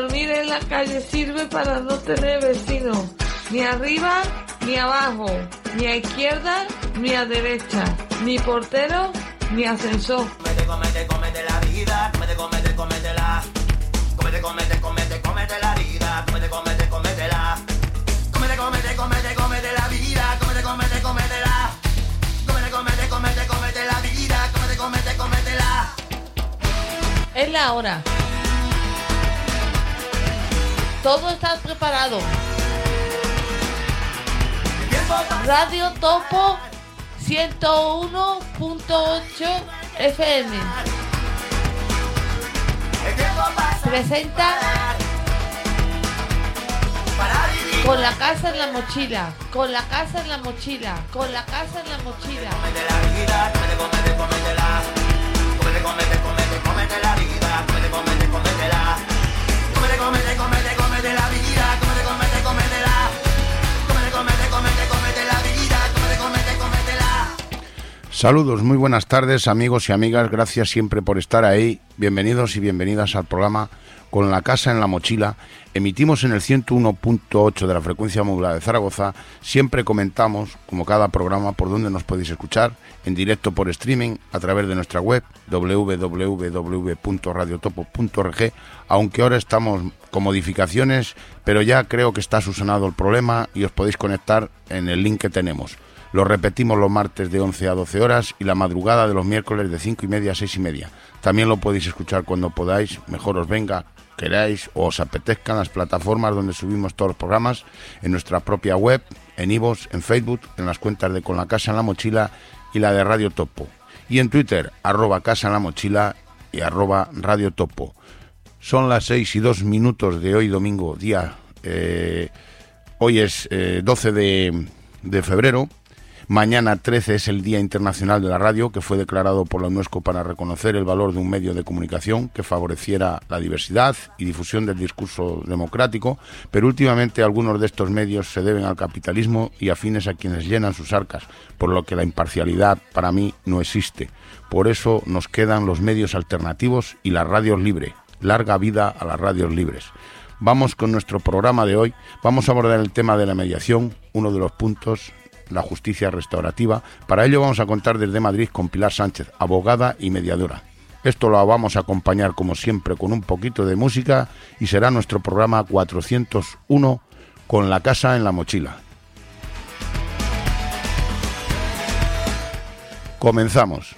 dormir en la calle sirve para no tener vecinos, ni arriba ni abajo, ni a izquierda ni a derecha, ni portero ni ascensor. Comete, comete, comete la vida, comete, comete, comete la. Comete, comete, comete, comete la vida, comete, comete, comete la. Comete, comete, comete, comete la vida, comete, comete, comete la. Comete, comete, comete, comete la vida, comete, comete, comete la. Es la hora. Todo está preparado. Radio Topo 101.8 FM. Presenta con la casa en la mochila, con la casa en la mochila, con la casa en la mochila. Comete, comete, comete la. Vida, comete, comete, comete la. Comete, comete, comete, Saludos, muy buenas tardes amigos y amigas, gracias siempre por estar ahí, bienvenidos y bienvenidas al programa Con la Casa en la Mochila. Emitimos en el 101.8 de la frecuencia modulada de Zaragoza, siempre comentamos, como cada programa, por dónde nos podéis escuchar, en directo por streaming, a través de nuestra web www.radiotopo.org, aunque ahora estamos con modificaciones, pero ya creo que está susanado el problema y os podéis conectar en el link que tenemos. Lo repetimos los martes de 11 a 12 horas y la madrugada de los miércoles de 5 y media a 6 y media. También lo podéis escuchar cuando podáis, mejor os venga, queráis o os apetezcan las plataformas donde subimos todos los programas, en nuestra propia web, en Ivos, en Facebook, en las cuentas de Con la Casa en la Mochila y la de Radio Topo. Y en Twitter, arroba Casa en la Mochila y arroba Radio Topo. Son las 6 y 2 minutos de hoy domingo, día... eh, hoy es eh, 12 de, de febrero. Mañana 13 es el Día Internacional de la Radio, que fue declarado por la UNESCO para reconocer el valor de un medio de comunicación que favoreciera la diversidad y difusión del discurso democrático, pero últimamente algunos de estos medios se deben al capitalismo y afines a quienes llenan sus arcas, por lo que la imparcialidad para mí no existe. Por eso nos quedan los medios alternativos y las radios libres. Larga vida a las radios libres. Vamos con nuestro programa de hoy. Vamos a abordar el tema de la mediación, uno de los puntos, la justicia restaurativa. Para ello vamos a contar desde Madrid con Pilar Sánchez, abogada y mediadora. Esto lo vamos a acompañar como siempre con un poquito de música y será nuestro programa 401 con la casa en la mochila. Comenzamos.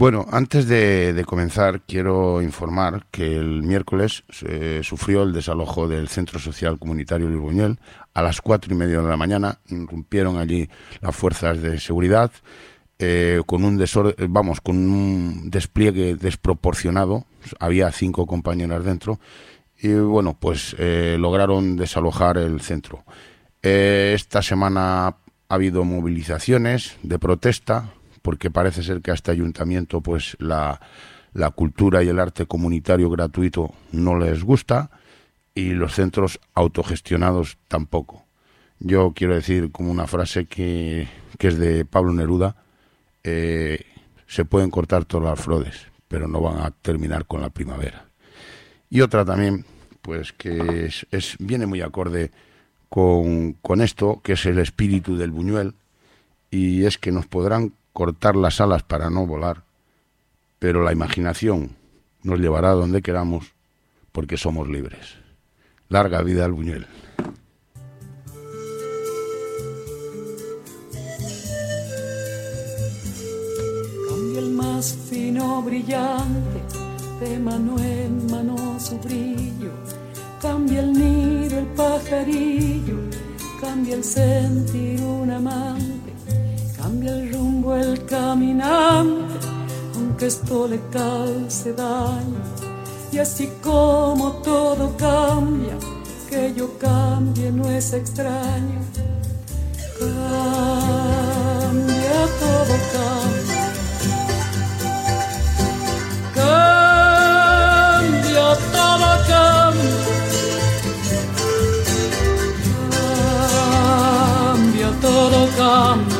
Bueno, antes de, comenzar, quiero informar que el miércoles se sufrió el desalojo del Centro Social Comunitario Luis Buñuel. A las cuatro y media de la mañana irrumpieron allí las fuerzas de seguridad eh, con un desor- eh, vamos, con un despliegue desproporcionado. Había cinco compañeras dentro y bueno, pues eh, lograron desalojar el centro. Eh, esta semana ha habido movilizaciones de protesta porque parece ser que a este ayuntamiento pues la, la cultura y el arte comunitario gratuito no les gusta y los centros autogestionados tampoco. Yo quiero decir como una frase que, que es de Pablo Neruda, eh, se pueden cortar todas las flores, pero no van a terminar con la primavera. Y otra también, pues que es, viene muy acorde con, con esto, que es el espíritu del buñuel, y es que nos podrán cortar las alas para no volar, pero la imaginación nos llevará donde queramos porque somos libres. Larga vida al buñuel. más fino, brillante, de mano en mano su brillo. Cambia el nido, el pajarillo, cambia el sentir un amante, cambia el rumbo, el caminante, aunque esto le cause daño. Y así como todo cambia, que yo cambie no es extraño. Cambia todo cambia. Cambia todo cambia. Cambia todo. Cambia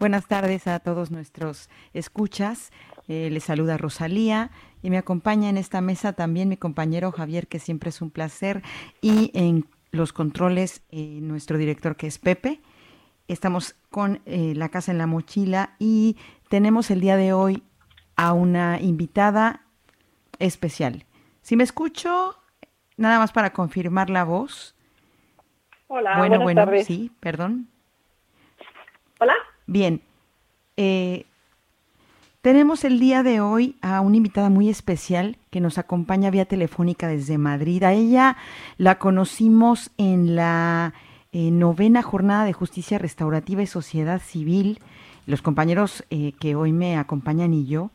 Buenas tardes a todos nuestros escuchas. Eh, les saluda Rosalía y me acompaña en esta mesa también mi compañero Javier, que siempre es un placer, y en los controles eh, nuestro director que es Pepe. Estamos con eh, La Casa en la Mochila y tenemos el día de hoy a una invitada especial. Si me escucho, nada más para confirmar la voz. Hola, bueno, buenas bueno, tardes. sí, perdón. Hola. Bien, eh, tenemos el día de hoy a una invitada muy especial que nos acompaña vía telefónica desde Madrid. A ella la conocimos en la eh, novena jornada de justicia restaurativa y sociedad civil. Los compañeros eh, que hoy me acompañan y yo.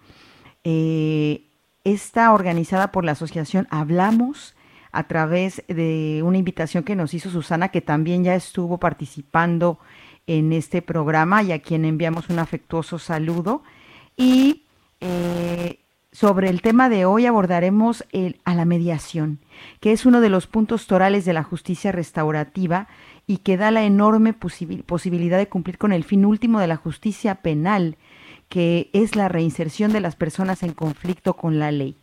Eh, está organizada por la asociación Hablamos a través de una invitación que nos hizo Susana, que también ya estuvo participando en este programa y a quien enviamos un afectuoso saludo. Y eh, sobre el tema de hoy abordaremos el, a la mediación, que es uno de los puntos torales de la justicia restaurativa y que da la enorme posibilidad de cumplir con el fin último de la justicia penal, que es la reinserción de las personas en conflicto con la ley.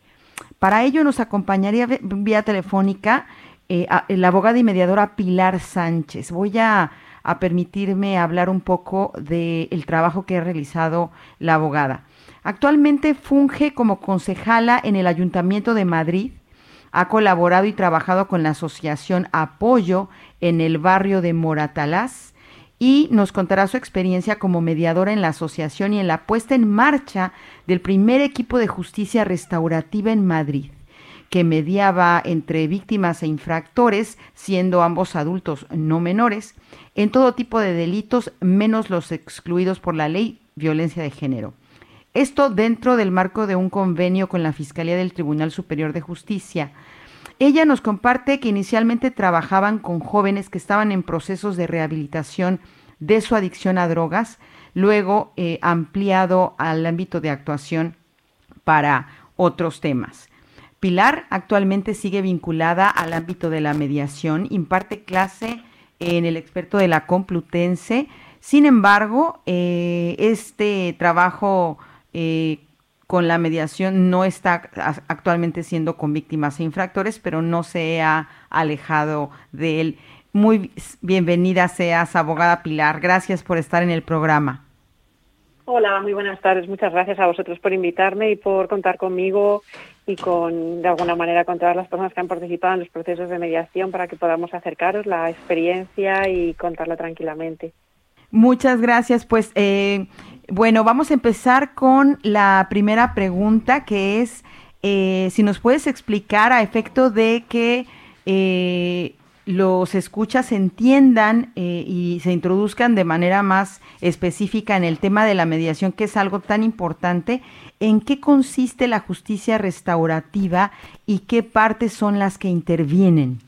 Para ello nos acompañaría vía telefónica eh, la abogada y mediadora Pilar Sánchez. Voy a, permitirme hablar un poco del trabajo que ha realizado la abogada. Actualmente funge como concejala en el Ayuntamiento de Madrid. Ha colaborado y trabajado con la Asociación Apoyo en el barrio de Moratalaz y nos contará su experiencia como mediadora en la asociación y en la puesta en marcha del primer equipo de justicia restaurativa en Madrid que mediaba entre víctimas e infractores, siendo ambos adultos no menores, en todo tipo de delitos, menos los excluidos por la ley violencia de género. Esto dentro del marco de un convenio con la Fiscalía del Tribunal Superior de Justicia. Ella nos comparte que inicialmente trabajaban con jóvenes que estaban en procesos de rehabilitación de su adicción a drogas, luego eh, ampliado al ámbito de actuación para otros temas. Pilar actualmente sigue vinculada al ámbito de la mediación, imparte clase en el experto de la Complutense. Sin embargo, eh, este trabajo eh, con la mediación no está actualmente siendo con víctimas e infractores, pero no se ha alejado de él. Muy bienvenida seas, abogada Pilar. Gracias por estar en el programa. Hola, muy buenas tardes. Muchas gracias a vosotros por invitarme y por contar conmigo y con, de alguna manera, con todas las personas que han participado en los procesos de mediación para que podamos acercaros la experiencia y contarla tranquilamente. Muchas gracias. Pues, eh, bueno, vamos a empezar con la primera pregunta, que es eh, si nos puedes explicar a efecto de que eh, los escuchas entiendan eh, y se introduzcan de manera más específica en el tema de la mediación, que es algo tan importante, en qué consiste la justicia restaurativa y qué partes son las que intervienen.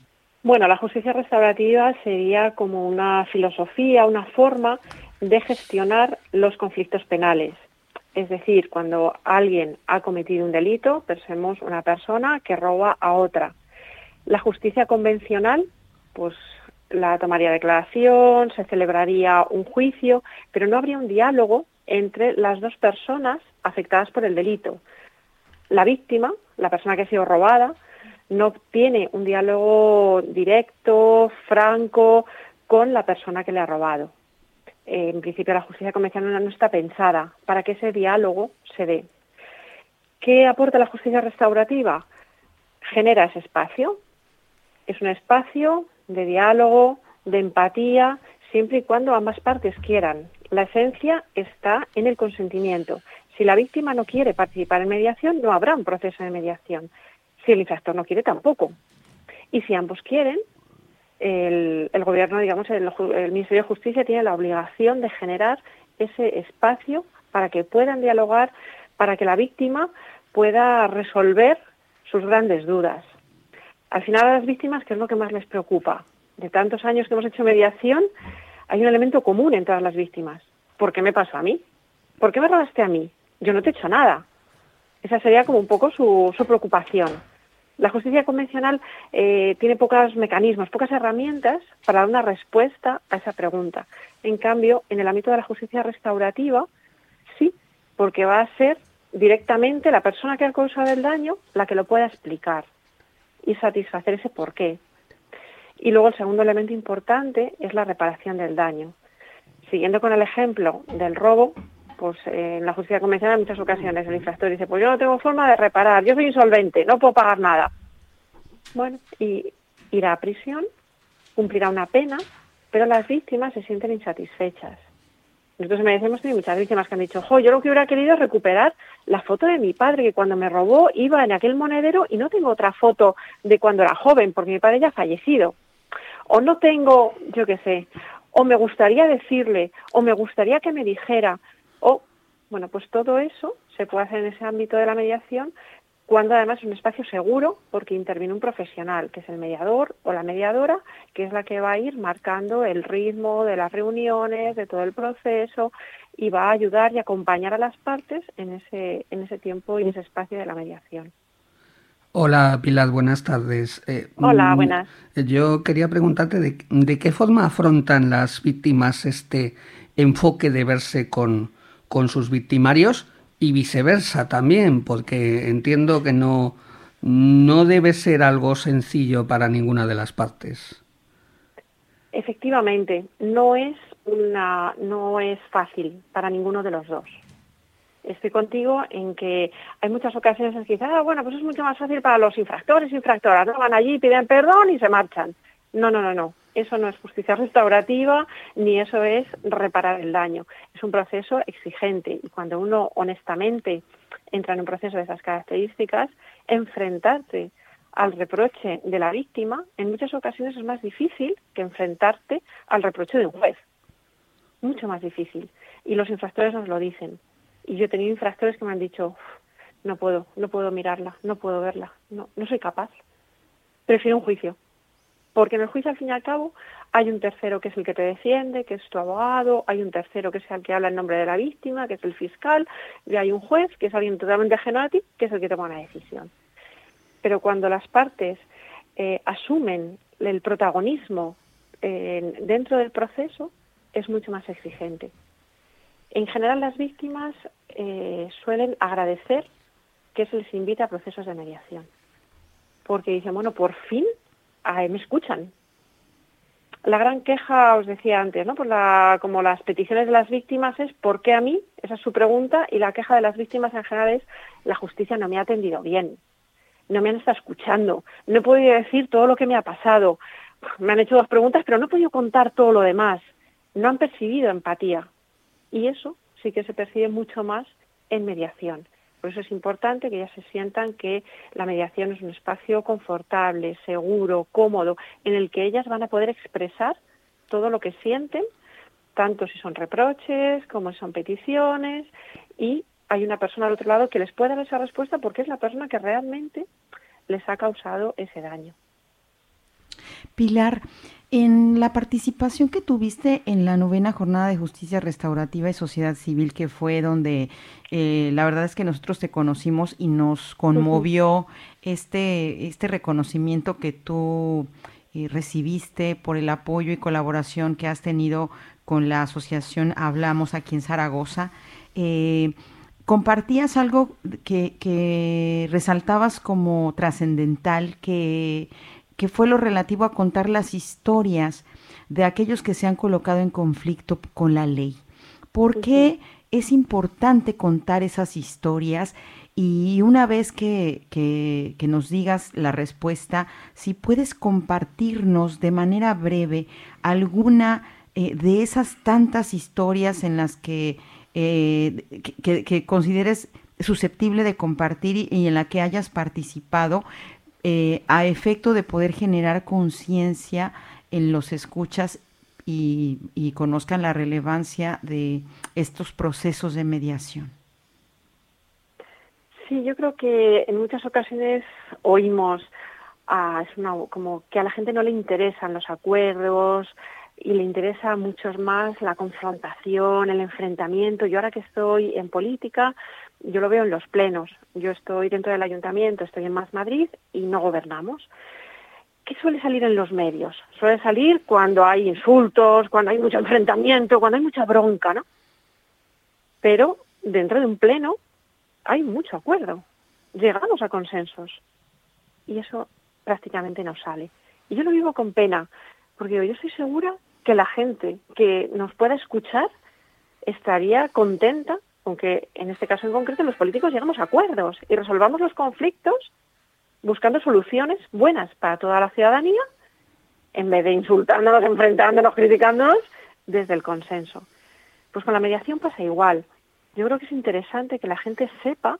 Bueno, la justicia restaurativa sería como una filosofía, una forma de gestionar los conflictos penales. Es decir, cuando alguien ha cometido un delito, pensemos una persona que roba a otra. La justicia convencional pues la tomaría declaración, se celebraría un juicio, pero no habría un diálogo entre las dos personas afectadas por el delito. La víctima, la persona que ha sido robada, no tiene un diálogo directo, franco, con la persona que le ha robado. En principio, la justicia convencional no está pensada para que ese diálogo se dé. ¿Qué aporta la justicia restaurativa? Genera ese espacio. Es un espacio de diálogo, de empatía, siempre y cuando ambas partes quieran. La esencia está en el consentimiento. Si la víctima no quiere participar en mediación, no habrá un proceso de mediación. Si el infractor no quiere, tampoco. Y si ambos quieren, el, gobierno, digamos, el, el Ministerio de Justicia tiene la obligación de generar ese espacio para que puedan dialogar, para que la víctima pueda resolver sus grandes dudas. Al final a las víctimas, ¿qué es lo que más les preocupa? De tantos años que hemos hecho mediación, hay un elemento común en todas las víctimas. ¿Por qué me pasó a mí? ¿Por qué me robaste a mí? Yo no te he hecho nada. Esa sería como un poco su, preocupación. La justicia convencional eh, tiene pocos mecanismos, pocas herramientas para dar una respuesta a esa pregunta. En cambio, en el ámbito de la justicia restaurativa, sí, porque va a ser directamente la persona que ha causado el daño la que lo pueda explicar y satisfacer ese porqué. Y luego el segundo elemento importante es la reparación del daño. Siguiendo con el ejemplo del robo, pues eh, en la justicia convencional en muchas ocasiones el infractor dice, pues yo no tengo forma de reparar, yo soy insolvente, no puedo pagar nada. Bueno, y irá a prisión, cumplirá una pena, pero las víctimas se sienten insatisfechas. Nosotros me decimos tenido muchas víctimas que han dicho, yo lo que hubiera querido es recuperar la foto de mi padre, que cuando me robó iba en aquel monedero y no tengo otra foto de cuando era joven, porque mi padre ya ha fallecido. O no tengo, yo qué sé, o me gustaría decirle, o me gustaría que me dijera, o, bueno, pues todo eso se puede hacer en ese ámbito de la mediación, cuando además es un espacio seguro porque interviene un profesional, que es el mediador o la mediadora, que es la que va a ir marcando el ritmo de las reuniones, de todo el proceso y va a ayudar y acompañar a las partes en ese, en ese tiempo y en ese espacio de la mediación. Hola Pilar, buenas tardes. Eh, Hola, mm, buenas. Yo quería preguntarte de, de, qué forma afrontan las víctimas este enfoque de verse con, con sus victimarios y viceversa también, porque entiendo que no, no debe ser algo sencillo para ninguna de las partes. Efectivamente, no es una, no es fácil para ninguno de los dos. Estoy contigo en que hay muchas ocasiones en que quizás, ah, bueno, pues es mucho más fácil para los infractores infractoras, ¿no? Van allí, piden perdón y se marchan. No, no, no, no. Eso no es justicia restaurativa ni eso es reparar el daño. Es un proceso exigente y cuando uno honestamente entra en un proceso de esas características, enfrentarte al reproche de la víctima en muchas ocasiones es más difícil que enfrentarte al reproche de un juez. Mucho más difícil. Y los infractores nos lo dicen. Y yo he tenido infractores que me han dicho, no puedo, no puedo mirarla, no puedo verla, no, no soy capaz. Prefiero un juicio porque en el juicio, al fin y al cabo, hay un tercero que es el que te defiende, que es tu abogado, hay un tercero que es el que habla en nombre de la víctima, que es el fiscal, y hay un juez, que es alguien totalmente ajeno a ti, que es el que toma una decisión. Pero cuando las partes eh, asumen el protagonismo eh, dentro del proceso, es mucho más exigente. En general, las víctimas eh, suelen agradecer que se les invita a procesos de mediación, porque dicen, bueno, por fin me escuchan. La gran queja, os decía antes, ¿no? Por la, como las peticiones de las víctimas es ¿por qué a mí? Esa es su pregunta y la queja de las víctimas en general es la justicia no me ha atendido bien, no me han estado escuchando, no he podido decir todo lo que me ha pasado, me han hecho dos preguntas pero no he podido contar todo lo demás, no han percibido empatía y eso sí que se percibe mucho más en mediación. Por eso es importante que ellas se sientan que la mediación es un espacio confortable, seguro, cómodo, en el que ellas van a poder expresar todo lo que sienten, tanto si son reproches como si son peticiones, y hay una persona al otro lado que les puede dar esa respuesta porque es la persona que realmente les ha causado ese daño. Pilar, en la participación que tuviste en la novena jornada de justicia restaurativa y sociedad civil, que fue donde eh, la verdad es que nosotros te conocimos y nos conmovió este, este reconocimiento que tú eh, recibiste por el apoyo y colaboración que has tenido con la asociación Hablamos aquí en Zaragoza. Eh, compartías algo que, que resaltabas como trascendental, que que fue lo relativo a contar las historias de aquellos que se han colocado en conflicto con la ley. ¿Por qué es importante contar esas historias? Y una vez que, que, nos digas la respuesta, si puedes compartirnos de manera breve alguna eh, de esas tantas historias en las que, eh, que, consideres susceptible de compartir y en la que hayas participado, eh, a efecto de poder generar conciencia en los escuchas y, conozcan la relevancia de estos procesos de mediación. Sí, yo creo que en muchas ocasiones oímos es como que a la gente no le interesan los acuerdos y le interesa mucho más la confrontación, el enfrentamiento. Yo ahora que estoy en política, yo lo veo en los plenos. Yo estoy dentro del ayuntamiento, estoy en Más Madrid y no gobernamos. ¿Qué suele salir en los medios? Suele salir cuando hay insultos, cuando hay mucho enfrentamiento, cuando hay mucha bronca, ¿no? Pero dentro de un pleno hay mucho acuerdo. Llegamos a consensos. Y eso prácticamente no sale. Y yo lo vivo con pena, porque yo estoy segura que la gente que nos pueda escuchar estaría contenta aunque en este caso en concreto los políticos llegamos a acuerdos y resolvamos los conflictos buscando soluciones buenas para toda la ciudadanía, en vez de insultándonos, enfrentándonos, criticándonos, desde el consenso. Pues con la mediación pasa igual. Yo creo que es interesante que la gente sepa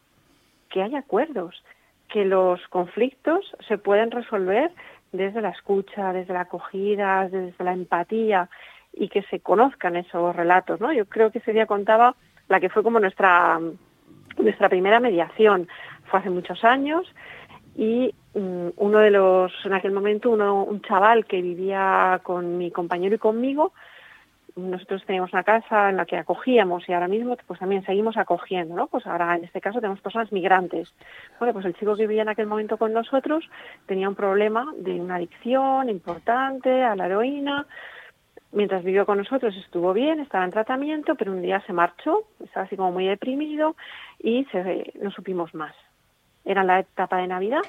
que hay acuerdos, que los conflictos se pueden resolver desde la escucha, desde la acogida, desde la empatía y que se conozcan esos relatos, ¿no? Yo creo que ese día contaba la que fue como nuestra, nuestra primera mediación. Fue hace muchos años y mm, uno de los, en aquel momento, un chaval que vivía con mi compañero y conmigo, nosotros teníamos una casa en la que acogíamos y ahora mismo pues también seguimos acogiendo, ¿no? Pues ahora en este caso tenemos personas migrantes. Bueno, pues el chico que vivía en aquel momento con nosotros tenía un problema de una adicción importante a la heroína. Mientras vivió con nosotros estuvo bien, estaba en tratamiento, pero un día se marchó, estaba así como muy deprimido y se, no supimos más. Era la etapa de Navidad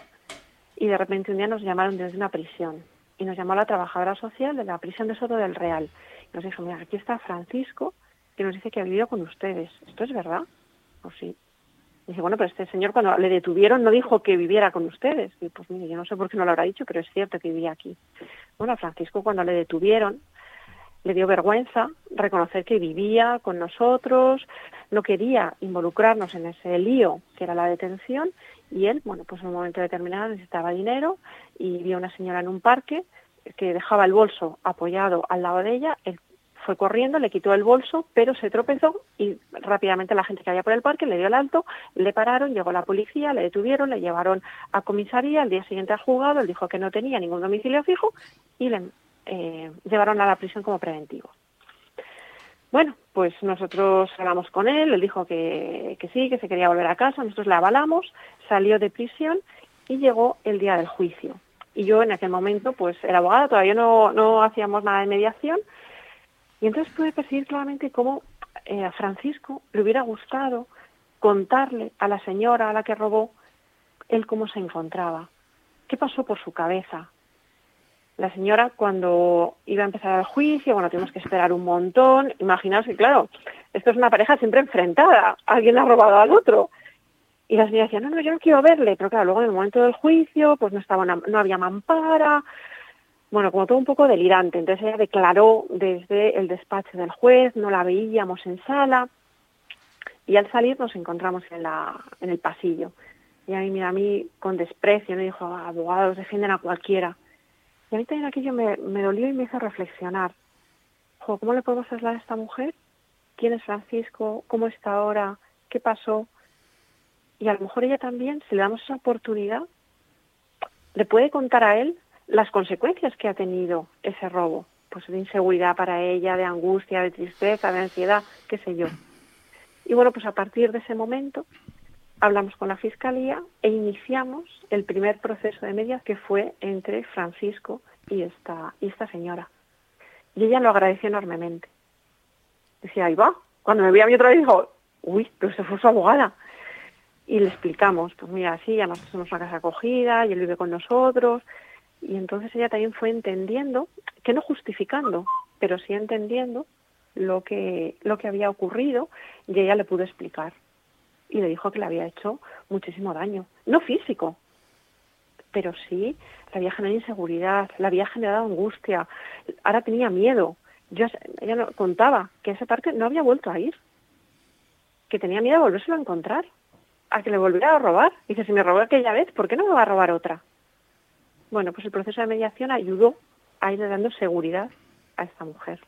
y de repente un día nos llamaron desde una prisión y nos llamó la trabajadora social de la prisión de Soto del Real nos dijo, mira, aquí está Francisco, que nos dice que ha vivido con ustedes. ¿Esto es verdad? Pues sí. dice, bueno, pero este señor cuando le detuvieron no dijo que viviera con ustedes. Y pues mire, yo no sé por qué no lo habrá dicho, pero es cierto que vivía aquí. Bueno, a Francisco cuando le detuvieron le dio vergüenza reconocer que vivía con nosotros, no quería involucrarnos en ese lío que era la detención y él, bueno, pues en un momento determinado necesitaba dinero y vio a una señora en un parque que dejaba el bolso apoyado al lado de ella, él fue corriendo, le quitó el bolso, pero se tropezó y rápidamente la gente que había por el parque le dio el alto, le pararon, llegó la policía, le detuvieron, le llevaron a comisaría, al día siguiente al juzgado, él dijo que no tenía ningún domicilio fijo y le eh, llevaron a la prisión como preventivo. Bueno, pues nosotros hablamos con él, él dijo que, sí, que se quería volver a casa, nosotros le avalamos, salió de prisión y llegó el día del juicio y yo en aquel momento pues era abogada, todavía no, no hacíamos nada de mediación y entonces pude percibir claramente cómo eh, a Francisco le hubiera gustado contarle a la señora a la que robó él cómo se encontraba, qué pasó por su cabeza. La señora cuando iba a empezar el juicio, bueno, tuvimos que esperar un montón, imaginaos que claro, esto es una pareja siempre enfrentada, alguien ha robado al otro, y la señora decía, no, no, yo no quiero verle, pero claro, luego en el momento del juicio, pues no estaba, no había mampara, bueno, como todo un poco delirante. Entonces ella declaró desde el despacho del juez, no la veíamos en sala, y al salir nos encontramos en, la, en el pasillo. Y a mí, mira, a mí con desprecio, me dijo, abogados defienden a cualquiera. Y a mí también aquello me, me dolió y me hizo reflexionar. ¿Cómo le podemos trasladar a esta mujer? ¿Quién es Francisco? ¿Cómo está ahora? ¿Qué pasó? y a lo mejor ella también, si le damos esa oportunidad, le puede contar a él las consecuencias que ha tenido ese robo, pues de inseguridad para ella, de angustia, de tristeza, de ansiedad, qué sé yo. Y bueno, pues a partir de ese momento hablamos con la Fiscalía e iniciamos el primer proceso de medias que fue entre Francisco y esta, señora. Y ella lo agradeció enormemente. Decía, ahí va. Cuando me vi a mí otra vez dijo, uy, pero se fue su abogada y le explicamos, pues mira, sí, además somos una casa acogida y él vive con nosotros. Y entonces ella también fue entendiendo, que no justificando, pero sí entendiendo lo que, lo que había ocurrido y ella le pudo explicar. Y le dijo que le había hecho muchísimo daño, no físico, pero sí le había generado inseguridad, le había generado angustia, ahora tenía miedo. Yo, ella contaba que ese parque no había vuelto a ir, que tenía miedo de volvérselo a encontrar a que le volviera a robar. Dice, si me robó aquella vez, ¿por qué no me va a robar otra? Bueno, pues el proceso de mediación ayudó a ir dando seguridad a esta mujer.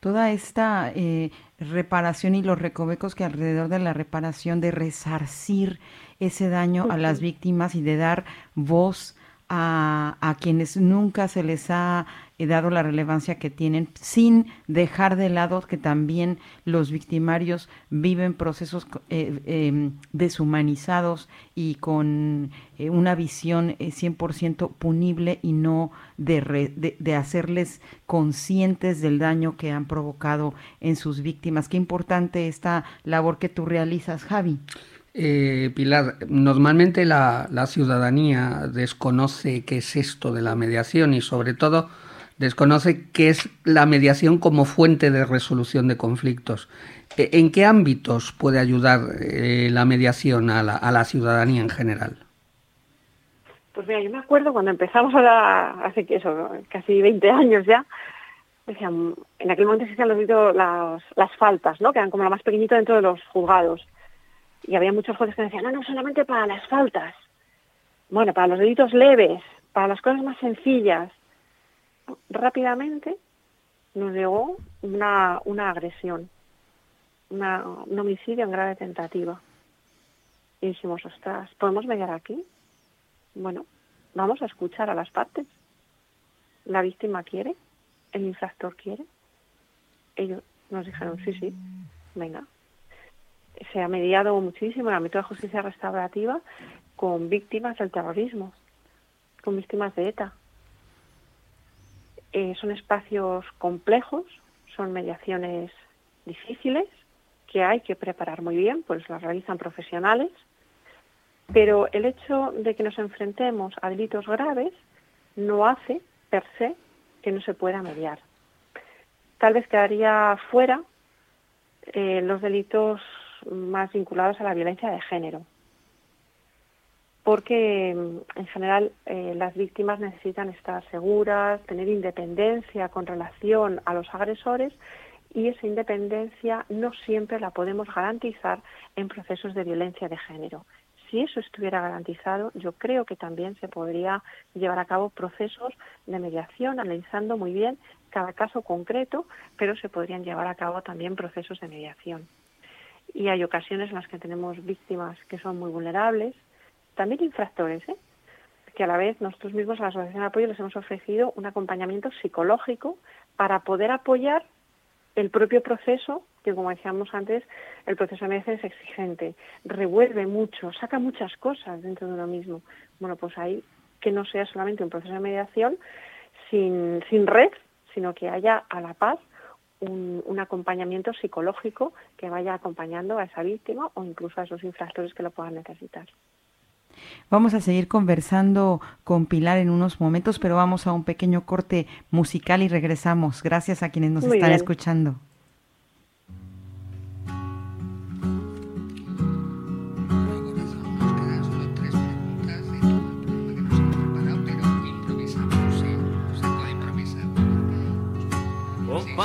Toda esta eh, reparación y los recovecos que alrededor de la reparación, de resarcir ese daño a las víctimas y de dar voz a, a quienes nunca se les ha he dado la relevancia que tienen, sin dejar de lado que también los victimarios viven procesos eh, em, deshumanizados y con eh, una visión 100% eh, punible y no de, de, hacerles conscientes del daño que han provocado en sus víctimas. Qué importante esta labor que tú realizas, Javi. Pilar, normalmente la, la, ciudadanía desconoce qué es esto de la mediación y sobre todo desconoce qué es la mediación como fuente de resolución de conflictos. E, ¿En qué ámbitos puede ayudar eh, la mediación a la, ciudadanía en general? Pues mira, yo me acuerdo cuando empezamos ahora, hace eso, casi 20 años ya, decían, en aquel momento se hacían las, las faltas, ¿no? que eran como lo más pequeñito dentro de los juzgados. Y había muchos jueces que decían, no, no, solamente para las faltas. Bueno, para los delitos leves, para las cosas más sencillas rápidamente nos llegó una, una agresión, un homicidio en grave tentativa. Y dijimos, ostras, ¿podemos mediar aquí? Bueno, vamos a escuchar a las partes. La víctima quiere, el infractor quiere. ellos nos dijeron, sí, sí, venga. Se ha mediado muchísimo la método de justicia restaurativa con víctimas del terrorismo, con víctimas de ETA. Eh, son espacios complejos, son mediaciones difíciles que hay que preparar muy bien, pues las realizan profesionales, pero el hecho de que nos enfrentemos a delitos graves no hace, per se, que no se pueda mediar. Tal vez quedaría fuera eh, los delitos más vinculados a la violencia de género, porque en general eh, las víctimas necesitan estar seguras, tener independencia con relación a los agresores y esa independencia no siempre la podemos garantizar en procesos de violencia de género. Si eso estuviera garantizado, yo creo que también se podría llevar a cabo procesos de mediación, analizando muy bien cada caso concreto, pero se podrían llevar a cabo también procesos de mediación. Y hay ocasiones en las que tenemos víctimas que son muy vulnerables, también infractores, ¿eh? que a la vez nosotros mismos a la Asociación de Apoyo les hemos ofrecido un acompañamiento psicológico para poder apoyar el propio proceso, que como decíamos antes, el proceso de mediación es exigente, revuelve mucho, saca muchas cosas dentro de uno mismo. Bueno, pues ahí que no sea solamente un proceso de mediación sin, sin red, sino que haya a la paz un, un, acompañamiento psicológico que vaya acompañando a esa víctima o incluso a esos infractores que lo puedan necesitar. Vamos a seguir conversando con Pilar en unos momentos, pero vamos a un pequeño corte musical y regresamos. Gracias a quienes nos Muy están bien. escuchando.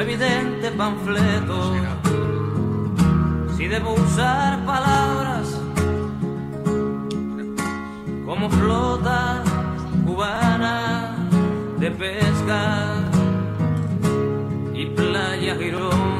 evidente panfleto. Si debo usar palabras como flota cubana de pesca y playa Girón.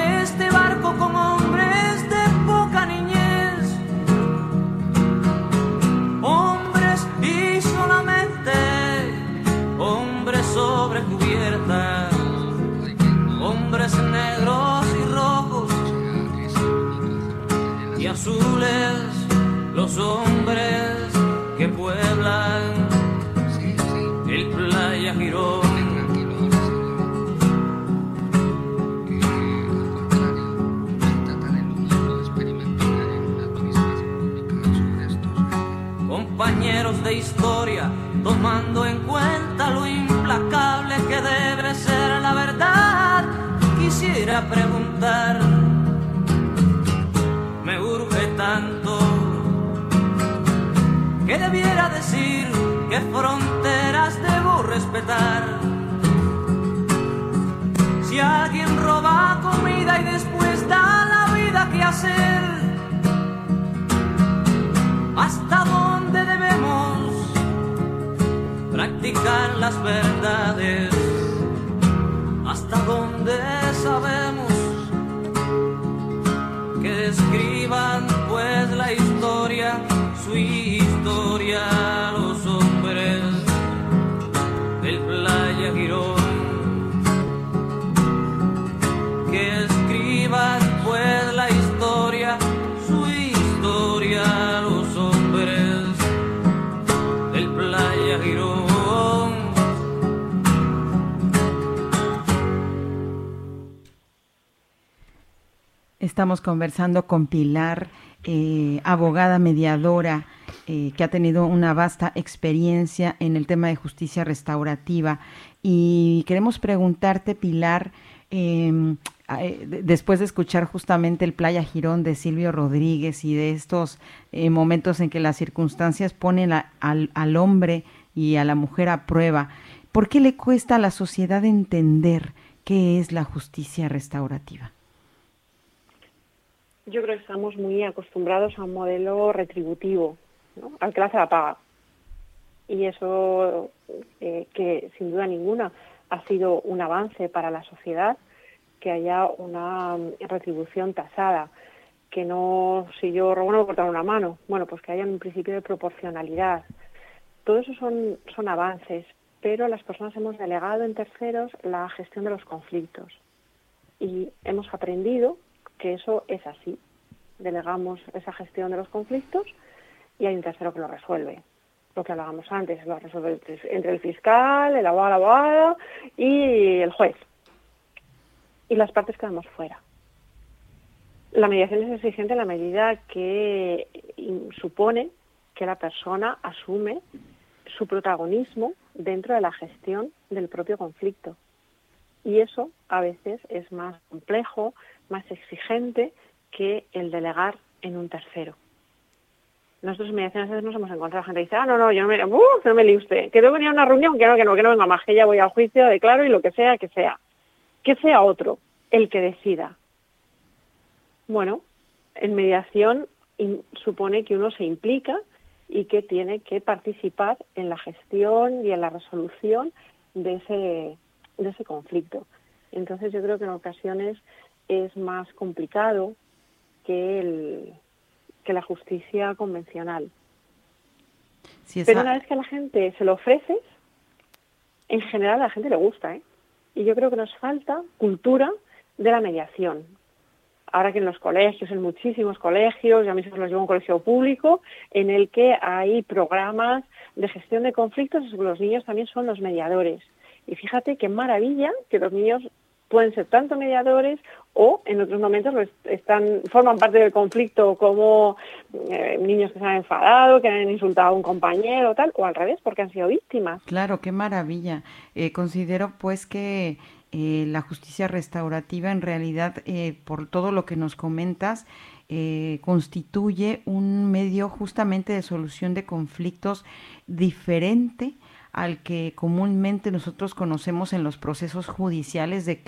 los hombres que pueblan. El playa Girón. compañeros de historia, tomando en cuenta lo implacable que debe ser la verdad, quisiera preguntar, que debiera decir qué fronteras debo respetar. Si alguien roba comida y después da la vida que hacer, hasta dónde debemos practicar las verdades, hasta dónde sabemos que escriban pues la historia, su historia a los hombres del playa Girón. Que escribas pues la historia, su historia a los hombres del playa Girón. Estamos conversando con Pilar, eh, abogada mediadora eh, que ha tenido una vasta experiencia en el tema de justicia restaurativa. Y queremos preguntarte, Pilar, em, eh, después de escuchar justamente el Playa Girón de Silvio Rodríguez y de estos momentos en que las circunstancias ponen al, al hombre y a la mujer a prueba, ¿por qué le cuesta a la sociedad entender qué es la justicia restaurativa? Yo creo que estamos muy acostumbrados a un modelo retributivo, al que la hace la paga. Y eso, eh, que sin duda ninguna ha sido un avance para la sociedad, que haya una retribución tasada, que no, si yo robo no me cortar una mano, bueno, pues que haya un principio de proporcionalidad. Todo eso son, son avances, pero las personas hemos delegado en terceros la gestión de los conflictos. Y hemos aprendido que eso es así. Delegamos esa gestión de los conflictos y hay un tercero que lo resuelve. Lo que hablábamos antes, lo resuelve entre el fiscal, el abogado, abogada y el juez. Y las partes quedamos fuera. La mediación es exigente en la medida que supone que la persona asume su protagonismo dentro de la gestión del propio conflicto. Y eso a veces es más complejo, más exigente que el delegar en un tercero. Nosotros en mediación a veces nos hemos encontrado gente que dice, ah, no, no, yo no me, uh, no me usted, que debo venir a una reunión, que no, que no, que no venga más, que ya voy al juicio, declaro y lo que sea, que sea. Que sea otro el que decida. Bueno, en mediación supone que uno se implica y que tiene que participar en la gestión y en la resolución de ese, de ese conflicto. Entonces yo creo que en ocasiones es más complicado que, el, que la justicia convencional. Pero una vez que a la gente se lo ofreces, en general a la gente le gusta, ¿eh? Y yo creo que nos falta cultura de la mediación. Ahora que en los colegios, en muchísimos colegios, ya mismo los llevo a un colegio público, en el que hay programas de gestión de conflictos, los niños también son los mediadores. Y fíjate qué maravilla que los niños pueden ser tanto mediadores o en otros momentos están forman parte del conflicto como eh, niños que se han enfadado, que han insultado a un compañero tal o al revés porque han sido víctimas. Claro, qué maravilla. Eh, considero pues que eh, la justicia restaurativa en realidad por todo lo que nos comentas constituye un medio justamente de solución de conflictos diferente al que comúnmente nosotros conocemos en los procesos judiciales de,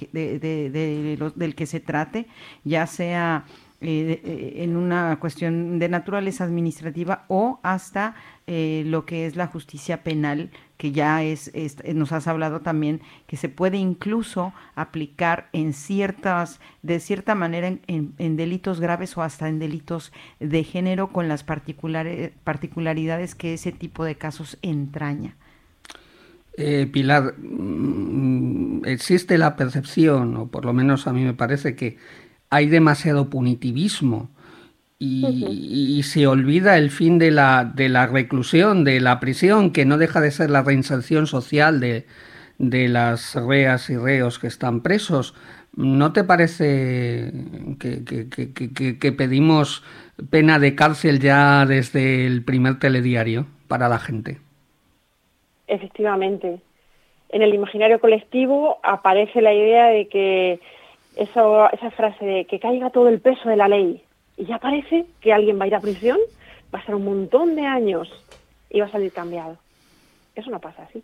del que se trate, ya sea eh, eh, en una cuestión de naturaleza administrativa o hasta eh, lo que es la justicia penal, que ya es, nos has hablado también, que se puede incluso aplicar en ciertas, de cierta manera en, en delitos graves o hasta en delitos de género con las particularidades que ese tipo de casos entraña. Eh, Pilar, mm, existe la percepción, o por lo menos a mí me parece que hay demasiado punitivismo y, se olvida el fin de la, de la reclusión, de la prisión, que no deja de ser la reinserción social de, de las reas y reos que están presos. ¿No te parece que, que, pedimos pena de cárcel ya desde el primer telediario para la gente? Efectivamente. En el imaginario colectivo aparece la idea de que esa frase de que caiga todo el peso de la ley y ya parece que alguien va a ir a prisión, va a estar un montón de años y va a salir cambiado. Eso no pasa así.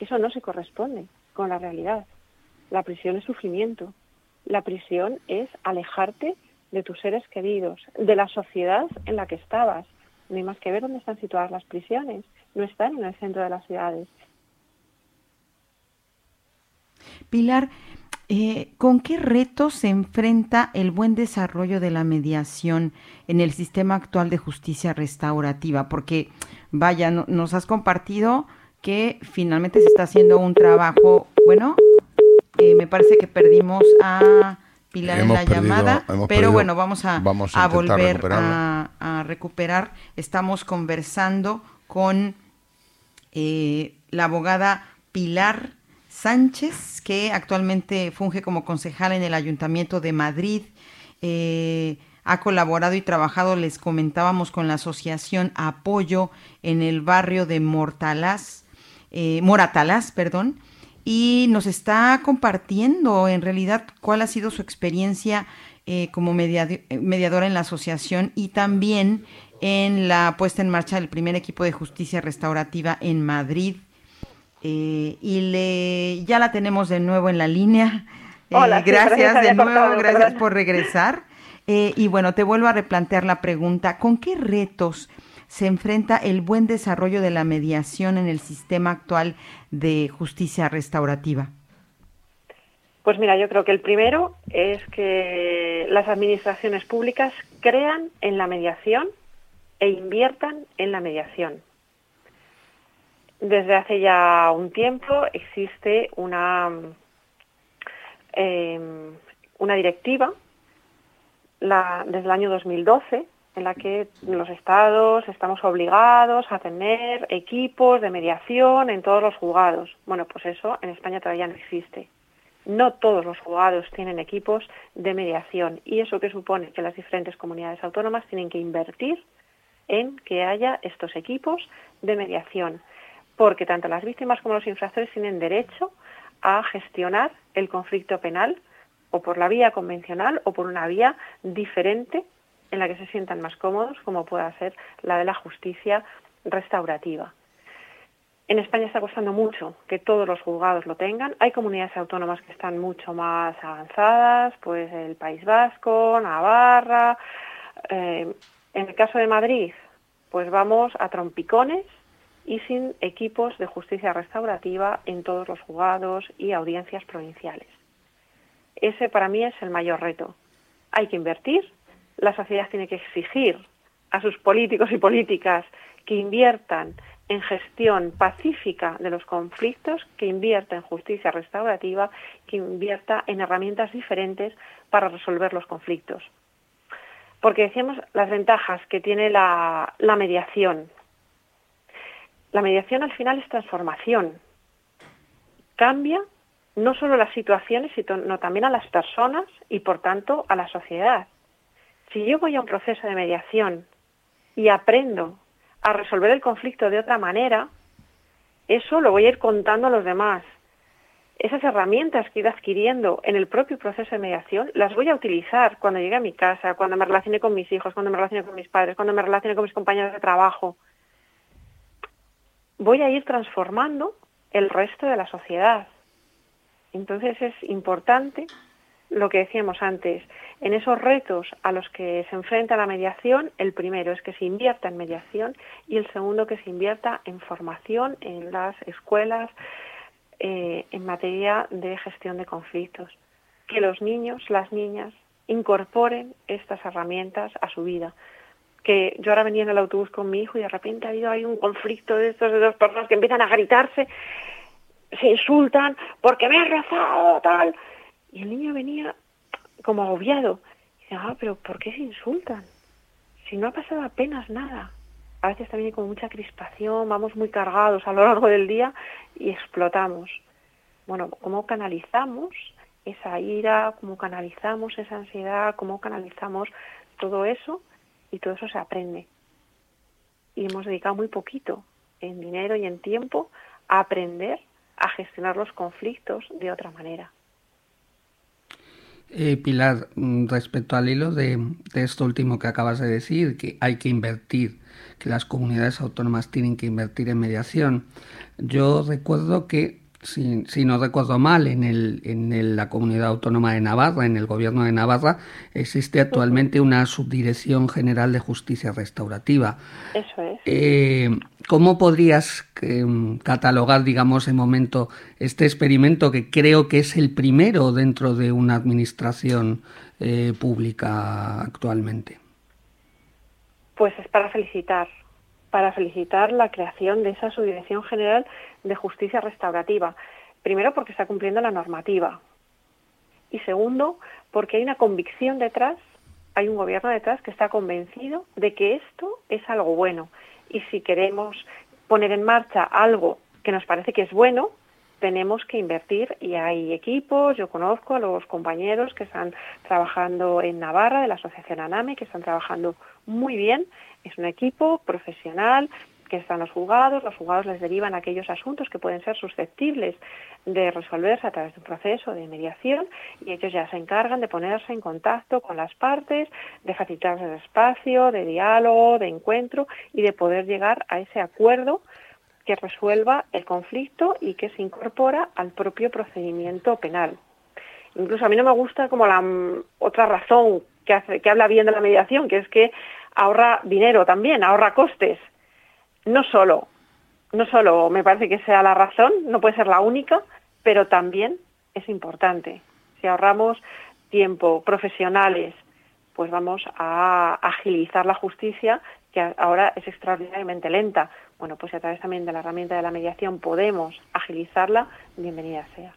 Eso no se corresponde con la realidad. La prisión es sufrimiento. La prisión es alejarte de tus seres queridos, de la sociedad en la que estabas. No hay más que ver dónde están situadas las prisiones no están en el centro de las ciudades. Pilar, eh, ¿con qué retos se enfrenta el buen desarrollo de la mediación en el sistema actual de justicia restaurativa? Porque, vaya, nos has compartido que finalmente se está haciendo un trabajo, bueno, eh, me parece que perdimos a Pilar en la llamada, pero bueno, vamos a, volver a recuperar. Estamos conversando con eh, la abogada Pilar Sánchez, que actualmente funge como concejal en el Ayuntamiento de Madrid. eh, ha colaborado y trabajado, les comentábamos, con la asociación Apoyo en el barrio de Mortalás, eh, Moratalás, perdón, y nos está compartiendo en realidad cuál ha sido su experiencia eh, como mediadora en la asociación y también en la puesta en marcha del primer equipo de justicia restaurativa en Madrid. Eh, y le, ya la tenemos de nuevo en la línea. Hola, gracias de nuevo, gracias por regresar. Eh, y bueno, te vuelvo a replantear la pregunta, ¿con qué retos se enfrenta el buen desarrollo de la mediación en el sistema actual de justicia restaurativa? Pues mira, yo creo que el primero es que las administraciones públicas crean en la mediación e inviertan en la mediación. Desde hace ya un tiempo existe una, eh, una directiva desde el año 2012 en la que los estados estamos obligados a tener equipos de mediación en todos los juzgados. Bueno, pues eso en España todavía no existe. No todos los juzgados tienen equipos de mediación y eso que supone que las diferentes comunidades autónomas tienen que invertir en que haya estos equipos de mediación, porque tanto las víctimas como los infractores tienen derecho a gestionar el conflicto penal o por la vía convencional o por una vía diferente en la que se sientan más cómodos, como pueda ser la de la justicia restaurativa. En España está costando mucho que todos los juzgados lo tengan. Hay comunidades autónomas que están mucho más avanzadas, pues el País Vasco, Navarra. Eh, en el caso de Madrid, pues vamos a trompicones y sin equipos de justicia restaurativa en todos los juzgados y audiencias provinciales. Ese para mí es el mayor reto. Hay que invertir, la sociedad tiene que exigir a sus políticos y políticas que inviertan en gestión pacífica de los conflictos, que invierta en justicia restaurativa, que invierta en herramientas diferentes para resolver los conflictos. Porque decíamos las ventajas que tiene la, la mediación. La mediación al final es transformación. Cambia no solo las situaciones, sino también a las personas y, por tanto, a la sociedad. Si yo voy a un proceso de mediación y aprendo a resolver el conflicto de otra manera, eso lo voy a ir contando a los demás. Esas herramientas que he ido adquiriendo en el propio proceso de mediación las voy a utilizar cuando llegue a mi casa, cuando me relacione con mis hijos, cuando me relacione con mis padres, cuando me relacione con mis compañeros de trabajo. Voy a ir transformando el resto de la sociedad. Entonces es importante lo que decíamos antes, en esos retos a los que se enfrenta la mediación, el primero es que se invierta en mediación y el segundo que se invierta en formación en las escuelas eh, en materia de gestión de conflictos. Que los niños, las niñas, incorporen estas herramientas a su vida. Que yo ahora venía en el autobús con mi hijo y de repente ha habido ahí un conflicto de estos de dos personas que empiezan a gritarse se insultan porque me has rozado, tal. Y el niño venía como agobiado. Y dice, ah, pero ¿por qué se insultan? Si no ha pasado apenas nada. A veces también hay como mucha crispación, vamos muy cargados a lo largo del día y explotamos. Bueno, ¿cómo canalizamos esa ira? ¿Cómo canalizamos esa ansiedad? ¿Cómo canalizamos todo eso? Y todo eso se aprende. Y hemos dedicado muy poquito en dinero y en tiempo a aprender a gestionar los conflictos de otra manera. Eh, Pilar, mm, respecto al hilo de, de, esto último que acabas de decir, que hay que invertir, que las comunidades autónomas tienen que invertir en mediación, yo recuerdo que si, no recuerdo mal, en, el, en la comunidad autónoma de Navarra, en el gobierno de Navarra, existe actualmente una subdirección general de justicia restaurativa. Eso es. Eh, ¿Cómo podrías em, catalogar, digamos, en momento este experimento que creo que es el primero dentro de una administración eh, pública actualmente? Pues es para felicitar para felicitar la creación de esa Subdirección General de Justicia Restaurativa. Primero, porque está cumpliendo la normativa. Y segundo, porque hay una convicción detrás, hay un gobierno detrás que está convencido de que esto es algo bueno. Y si queremos poner en marcha algo que nos parece que es bueno, tenemos que invertir y hay equipos, yo conozco a los compañeros que están trabajando en Navarra de la Asociación ANAME, que están trabajando muy bien, es un equipo profesional que están los juzgados, los juzgados les derivan aquellos asuntos que pueden ser susceptibles de resolverse a través de un proceso de mediación y ellos ya se encargan de ponerse en contacto con las partes, de facilitar el espacio, de diálogo, de encuentro y de poder llegar a ese acuerdo que resuelva el conflicto y que se incorpora al propio procedimiento penal. Incluso a mí no me gusta como la mm, otra razón que, habla bien de la mediación, que es que ahorra dinero también, ahorra costes. No solo, no solo me parece que sea la razón, no puede ser la única, pero también es importante. Si ahorramos tiempo, profesionales, pues vamos a agilizar la justicia, que ahora es extraordinariamente lenta. Bueno, pues a través también de la herramienta de la mediación podemos agilizarla, bienvenida sea.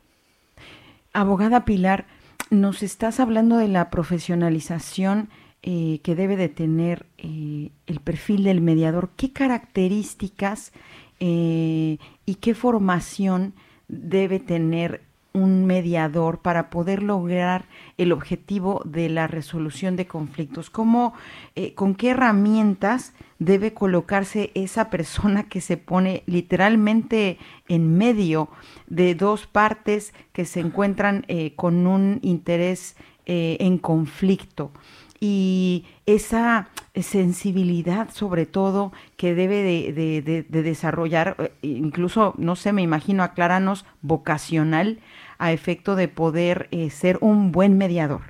Abogada Pilar, nos estás hablando de la profesionalización eh, que debe de tener eh, el perfil del mediador. ¿Qué características eh, y qué formación debe tener un mediador para poder lograr el objetivo de la resolución de conflictos? ¿Cómo, eh, ¿Con qué herramientas debe colocarse esa persona que se pone literalmente en medio de dos partes que se encuentran eh, con un interés eh, en conflicto? y esa sensibilidad sobre todo que debe de, desarrollar, incluso, no sé, me imagino, acláranos, vocacional a efecto de poder eh, ser un buen mediador?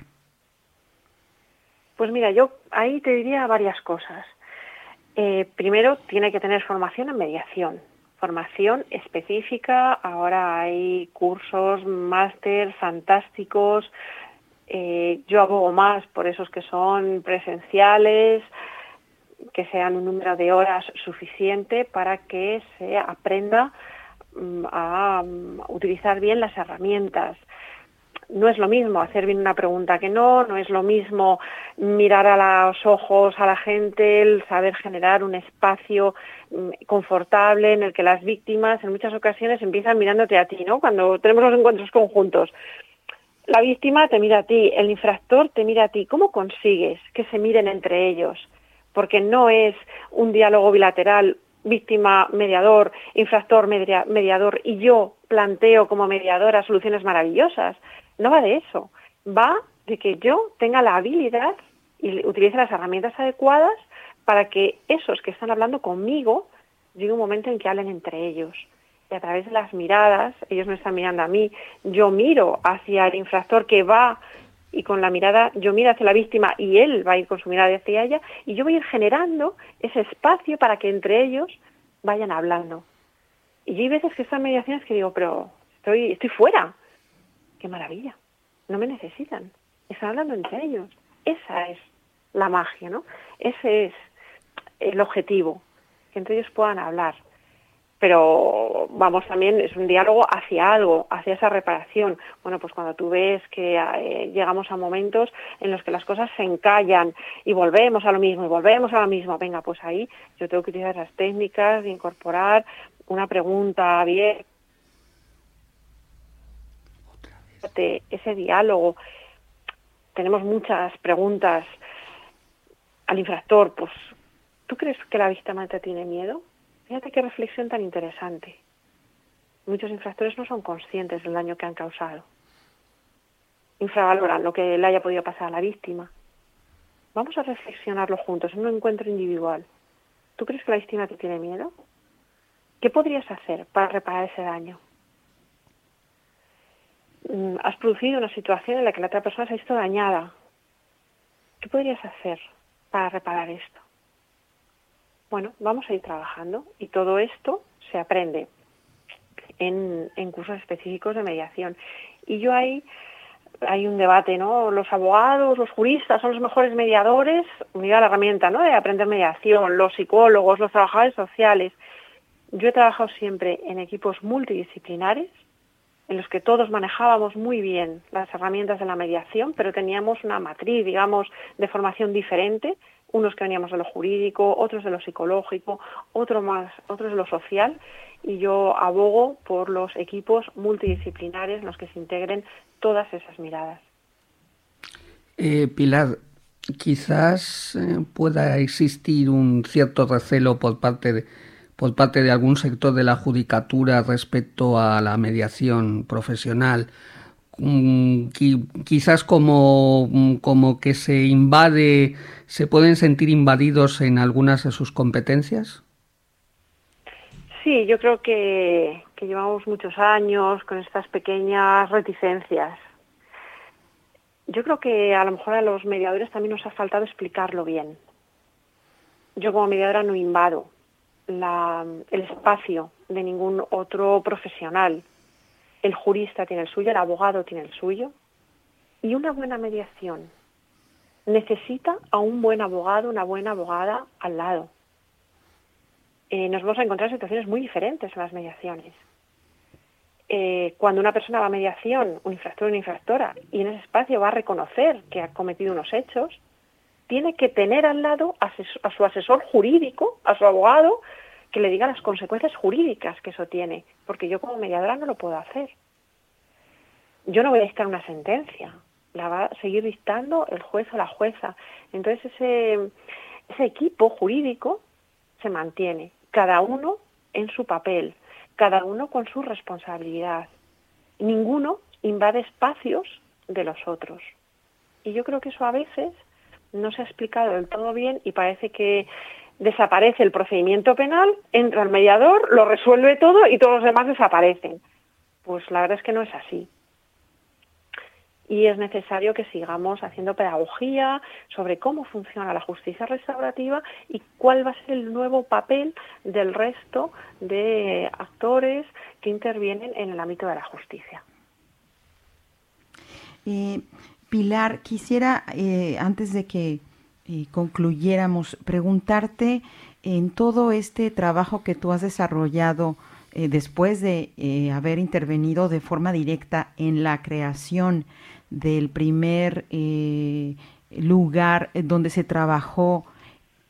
Pues mira, yo ahí te diría varias cosas. Eh, primero, tiene que tener formación en mediación, formación específica. Ahora hay cursos, máster fantásticos. Eh, yo abogo más por esos que son presenciales, que sean un número de horas suficiente para que se aprenda a, utilizar bien las herramientas. No es lo mismo hacer bien una pregunta que no, no es lo mismo mirar a los ojos a la gente, el saber generar un espacio mm, confortable en el que las víctimas en muchas ocasiones empiezan mirándote a ti, ¿no? Cuando tenemos los encuentros conjuntos. La víctima te mira a ti, el infractor te mira a ti. ¿Cómo consigues que se miren entre ellos? Porque no es un diálogo bilateral, víctima, mediador, infractor, mediador, y yo planteo como mediadora soluciones maravillosas. No va de eso. Va de que yo tenga la habilidad y utilice las herramientas adecuadas para que esos que están hablando conmigo llegue un momento en que hablen entre ellos. Y a través de las miradas, ellos me están mirando a mí, yo miro hacia el infractor que va y con la mirada, yo miro hacia la víctima y él va a ir con su mirada hacia ella y yo voy a ir generando ese espacio para que entre ellos vayan hablando. Y hay veces que están mediaciones que digo, pero estoy, estoy fuera. Qué maravilla. No me necesitan. Están hablando entre ellos. Esa es la magia, ¿no? Ese es el objetivo, que entre ellos puedan hablar pero vamos también es un diálogo hacia algo, hacia esa reparación. Bueno, pues cuando tú ves que eh, llegamos a momentos en los que las cosas se encallan y volvemos a lo mismo y volvemos a lo mismo, venga, pues ahí yo tengo que utilizar esas técnicas de incorporar una pregunta bien ese diálogo. Tenemos muchas preguntas al infractor, pues ¿tú crees que la víctima te tiene miedo? Fíjate qué reflexión tan interesante. Muchos infractores no son conscientes del daño que han causado. Infravaloran lo que le haya podido pasar a la víctima. Vamos a reflexionarlo juntos en un encuentro individual. ¿Tú crees que la víctima te tiene miedo? ¿Qué podrías hacer para reparar ese daño? Mm, has producido una situación en la que la otra persona se ha visto dañada. ¿Qué podrías hacer para reparar esto? Bueno, vamos a ir trabajando y todo esto se aprende en, cursos específicos de mediación. Y yo ahí hay un debate, ¿no? Los abogados, los juristas son los mejores mediadores, unida la herramienta, ¿no? De aprender mediación, los psicólogos, los trabajadores sociales. Yo he trabajado siempre en equipos multidisciplinares, en los que todos manejábamos muy bien las herramientas de la mediación, pero teníamos una matriz, digamos, de formación diferente unos que veníamos de lo jurídico, otros de lo psicológico, otro más, otros de lo social, y yo abogo por los equipos multidisciplinares en los que se integren todas esas miradas. Eh, Pilar, quizás eh, pueda existir un cierto recelo por parte por parte de algún sector de la judicatura respecto a la mediación profesional. Mm, quizás como, mm, como que se invade, se pueden sentir invadidos en algunas de sus competencias. Sí, yo creo que, que llevamos muchos años con estas pequeñas reticencias yo creo que a lo mejor a los mediadores también nos ha faltado explicarlo bien. Yo como mediadora no invado el espacio de ningún otro profesional. El jurista tiene el suyo, el abogado tiene el suyo. Y una buena mediación necesita a un buen abogado, una buena abogada al lado. Eh, nos vamos a encontrar situaciones muy diferentes en las mediaciones. Eh, cuando una persona va a mediación, un infractor o una infractora, y en ese espacio va a reconocer que ha cometido unos hechos, tiene que tener al lado a, su asesor jurídico, a su abogado, que le diga las consecuencias jurídicas que eso tiene, porque yo como mediadora no lo puedo hacer. Yo no voy a dictar una sentencia, la va a seguir dictando el juez o la jueza. Entonces ese, ese equipo jurídico se mantiene, cada uno en su papel cada uno con su responsabilidad. Ninguno invade espacios de los otros. Y yo creo que eso a veces no se ha explicado del todo bien y parece que desaparece el procedimiento penal, entra el mediador, lo resuelve todo y todos los demás desaparecen. Pues la verdad es que no es así y es necesario que sigamos haciendo pedagogía sobre cómo funciona la justicia restaurativa y cuál va a ser el nuevo papel del resto de actores que intervienen en el ámbito de la justicia. Eh, Pilar, quisiera, eh, antes de que eh, concluyéramos, preguntarte en todo este trabajo que tú has desarrollado después de haber intervenido de forma directa en la creación del primer eh, lugar donde se trabajó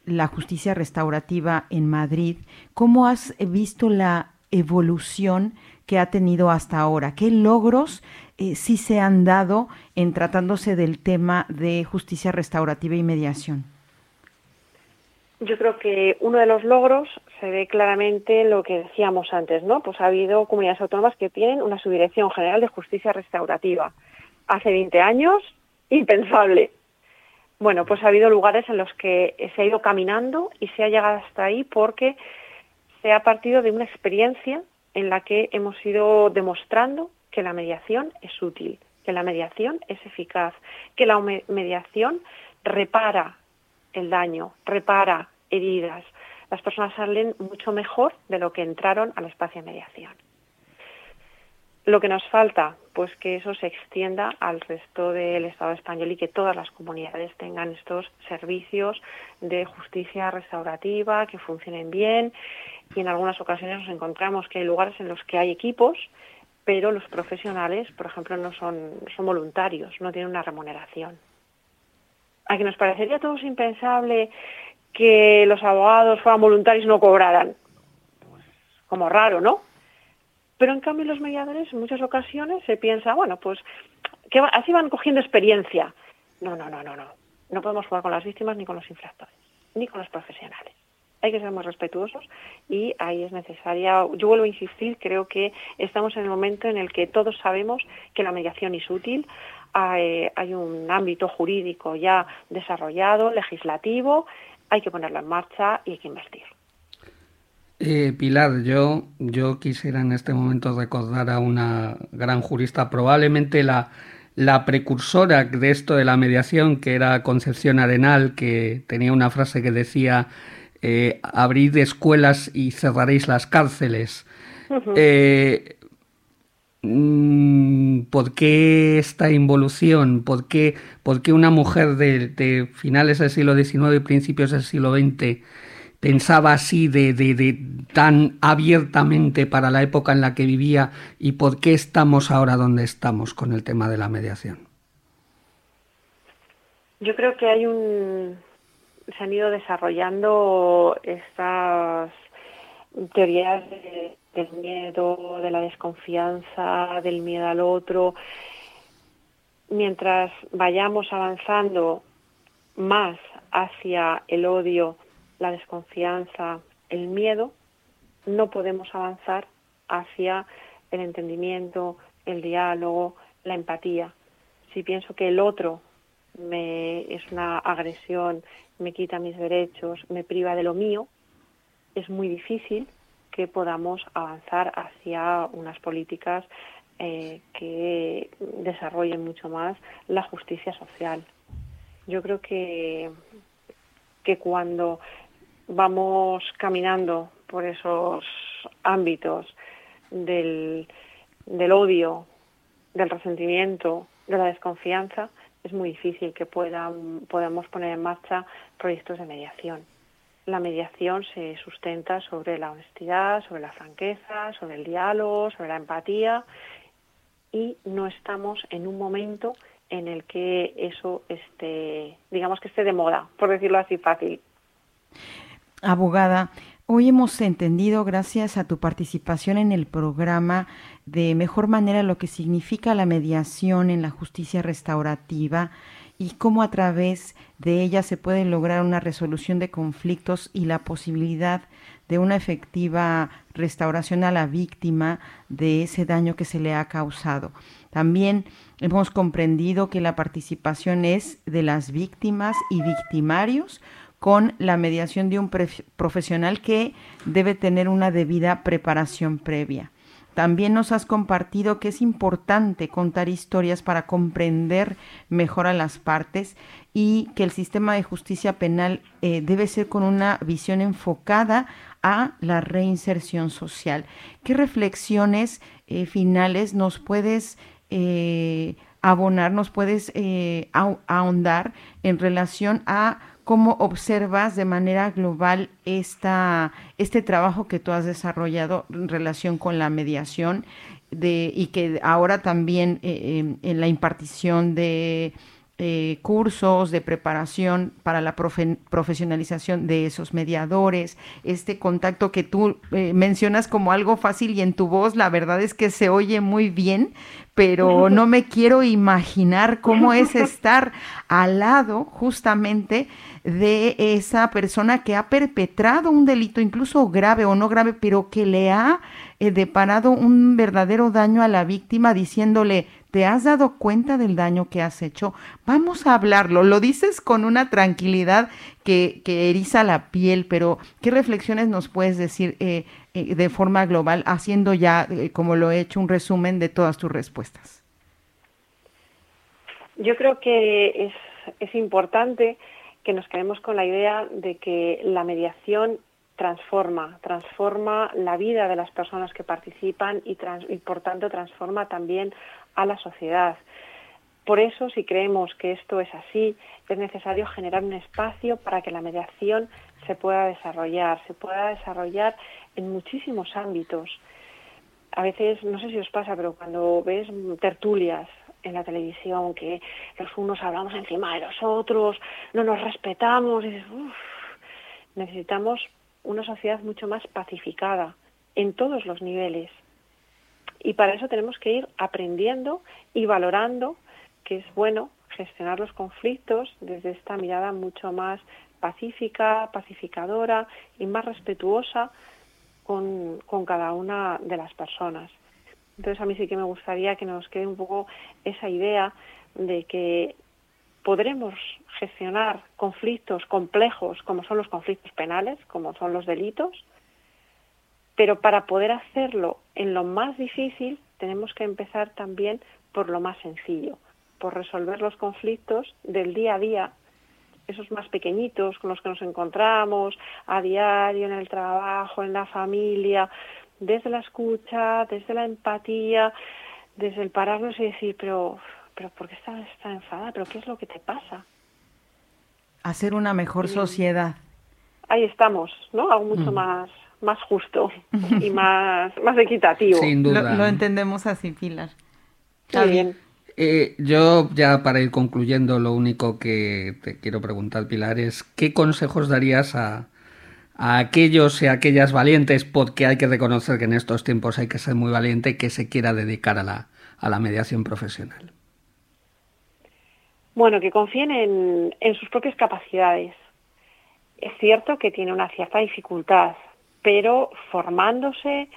la justicia restaurativa en Madrid, ¿cómo has visto la evolución que ha tenido hasta ahora? ¿Qué logros eh, sí se han dado en tratándose del tema de justicia restaurativa y mediación? Yo creo que uno de los logros se ve claramente lo que decíamos antes, ¿no? Pues ha habido comunidades autónomas que tienen una subdirección general de justicia restaurativa hace 20 años, impensable. Bueno, pues ha habido lugares en los que se ha ido caminando y se ha llegado hasta ahí porque se ha partido de una experiencia en la que hemos ido demostrando que la mediación es útil, que la mediación es eficaz, que la mediación repara el daño, repara heridas. Las personas salen mucho mejor de lo que entraron al espacio de mediación. Lo que nos falta, pues que eso se extienda al resto del Estado español y que todas las comunidades tengan estos servicios de justicia restaurativa, que funcionen bien. Y en algunas ocasiones nos encontramos que hay lugares en los que hay equipos, pero los profesionales, por ejemplo, no son, son voluntarios, no tienen una remuneración. A que nos parecería a todos impensable que los abogados fueran voluntarios y no cobraran. Pues, como raro, ¿no? Pero en cambio los mediadores en muchas ocasiones se piensa, bueno, pues que así van cogiendo experiencia. No, no, no, no, no. No podemos jugar con las víctimas ni con los infractores, ni con los profesionales. Hay que ser muy respetuosos y ahí es necesaria, yo vuelvo a insistir, creo que estamos en el momento en el que todos sabemos que la mediación es útil, hay, hay un ámbito jurídico ya desarrollado, legislativo, hay que ponerlo en marcha y hay que invertir. Eh, Pilar, yo, yo quisiera en este momento recordar a una gran jurista, probablemente la, la precursora de esto de la mediación, que era Concepción Arenal, que tenía una frase que decía, eh, abrid escuelas y cerraréis las cárceles. Eh, mm, ¿Por qué esta involución? ¿Por qué, por qué una mujer de, de, finales del siglo XIX y principios del siglo XX pensaba así de, de, tan abiertamente para la época en la que vivía y por qué estamos ahora donde estamos con el tema de la mediación? Yo creo que hay un, se han ido desarrollando estas teorías del miedo, de la desconfianza, del miedo al otro. Mientras vayamos avanzando más hacia el odio, la desconfianza, el miedo, no podemos avanzar hacia el entendimiento, el diálogo, la empatía. Si pienso que el otro me, es una agresión, me quita mis derechos, me priva de lo mío, es muy difícil que podamos avanzar hacia unas políticas eh, que desarrollen mucho más la justicia social. Yo creo que, que cuando vamos caminando por esos ámbitos del, del odio, del resentimiento, de la desconfianza, es muy difícil que puedan, podamos poner en marcha proyectos de mediación. La mediación se sustenta sobre la honestidad, sobre la franqueza, sobre el diálogo, sobre la empatía y no estamos en un momento en el que eso esté, digamos que esté de moda, por decirlo así fácil. Abogada, hoy hemos entendido, gracias a tu participación en el programa, de mejor manera lo que significa la mediación en la justicia restaurativa y cómo a través de ella se puede lograr una resolución de conflictos y la posibilidad de una efectiva restauración a la víctima de ese daño que se le ha causado. También hemos comprendido que la participación es de las víctimas y victimarios con la mediación de un profesional que debe tener una debida preparación previa. También nos has compartido que es importante contar historias para comprender mejor a las partes y que el sistema de justicia penal eh, debe ser con una visión enfocada a la reinserción social. ¿Qué reflexiones eh, finales nos puedes eh, abonar, nos puedes ahondar en relación a cómo observas de manera global esta, este trabajo que tú has desarrollado en relación con la mediación de, y que ahora también eh, en la impartición de eh, cursos de preparación para la profesionalización de esos mediadores, este contacto que tú eh, mencionas como algo fácil y en tu voz la verdad es que se oye muy bien, pero no me quiero imaginar cómo es estar al lado justamente de esa persona que ha perpetrado un delito, incluso grave o no grave, pero que le ha eh, deparado un verdadero daño a la víctima diciéndole, ¿Te has dado cuenta del daño que has hecho? Vamos a hablarlo. Lo dices con una tranquilidad que, que eriza la piel, pero ¿qué reflexiones nos puedes decir eh, eh, de forma global, haciendo ya, eh, como lo he hecho, un resumen de todas tus respuestas? Yo creo que es, es importante que nos quedemos con la idea de que la mediación transforma, transforma la vida de las personas que participan y, y, por tanto transforma también a la sociedad. Por eso, si creemos que esto es así, es necesario generar un espacio para que la mediación se pueda desarrollar, se pueda desarrollar en muchísimos ámbitos. A veces, no sé si os pasa, pero cuando ves tertulias en la televisión, que los unos hablamos encima de los otros, no nos respetamos, necesitamos una sociedad mucho más pacificada en todos los niveles. Y para eso tenemos que ir aprendiendo y valorando que es bueno gestionar los conflictos desde esta mirada mucho más pacífica, pacificadora y más respetuosa con, cada una de las personas. Entonces a mí sí que me gustaría que nos quede un poco esa idea de que podremos gestionar conflictos complejos como son los conflictos penales, como son los delitos, pero para poder hacerlo en lo más difícil tenemos que empezar también por lo más sencillo, por resolver los conflictos del día a día, esos más pequeñitos con los que nos encontramos a diario en el trabajo, en la familia, desde la escucha, desde la empatía, desde el pararnos y decir, pero, pero ¿por qué estás tan enfadada? ¿Pero qué es lo que te pasa? Hacer una mejor sociedad. Ahí estamos, ¿no? Algo mucho mm. más más justo y más, más equitativo. Sin duda. Lo, entendemos así, Pilar. Está bien. Eh, yo ya para ir concluyendo, lo único que te quiero preguntar, Pilar, es ¿qué consejos darías a, a aquellos y aquellas valientes, porque hay que reconocer que en estos tiempos hay que ser muy valiente, que se quiera dedicar a la, a la mediación profesional? Bueno, que confíen en, en sus propias capacidades. Es cierto que tiene una cierta dificultad, pero formándose,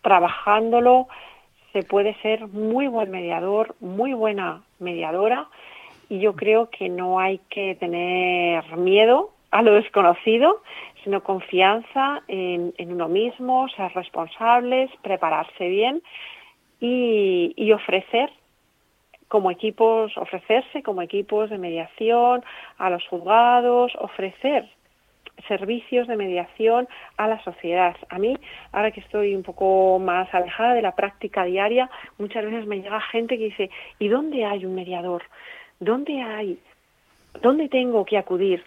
trabajándolo, se puede ser muy buen mediador, muy buena mediadora y yo creo que no hay que tener miedo a lo desconocido, sino confianza en, uno mismo, ser responsables, prepararse bien y, y ofrecer como equipos, ofrecerse como equipos de mediación a los juzgados, ofrecer servicios de mediación a la sociedad. A mí, ahora que estoy un poco más alejada de la práctica diaria, muchas veces me llega gente que dice, ¿y dónde hay un mediador? ¿Dónde hay? ¿Dónde tengo que acudir?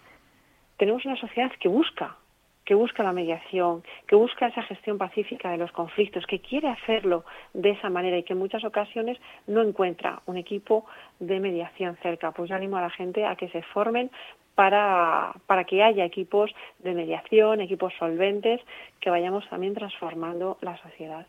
Tenemos una sociedad que busca, que busca la mediación, que busca esa gestión pacífica de los conflictos, que quiere hacerlo de esa manera y que en muchas ocasiones no encuentra un equipo de mediación cerca. Pues yo animo a la gente a que se formen para, para que haya equipos de mediación, equipos solventes, que vayamos también transformando la sociedad.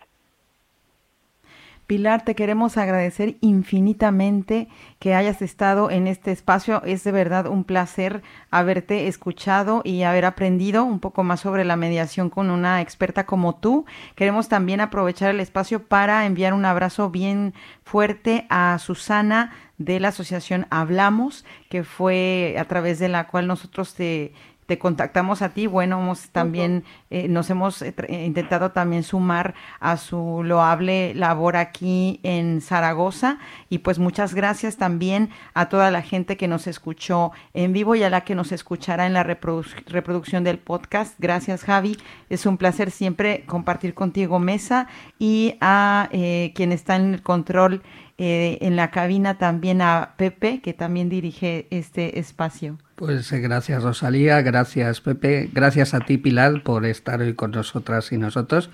Pilar, te queremos agradecer infinitamente que hayas estado en este espacio. Es de verdad un placer haberte escuchado y haber aprendido un poco más sobre la mediación con una experta como tú. Queremos también aprovechar el espacio para enviar un abrazo bien fuerte a Susana de la asociación Hablamos, que fue a través de la cual nosotros te te contactamos a ti. Bueno, hemos también eh, nos hemos eh, eh, intentado también sumar a su loable labor aquí en Zaragoza y pues muchas gracias también a toda la gente que nos escuchó en vivo y a la que nos escuchará en la reproducción del podcast. Gracias Javi, es un placer siempre compartir contigo mesa y a quien está en el control en la cabina también a Pepe que también dirige este espacio. Pues eh, gracias Rosalía, gracias Pepe, gracias a ti Pilar por estar hoy con nosotras y nosotros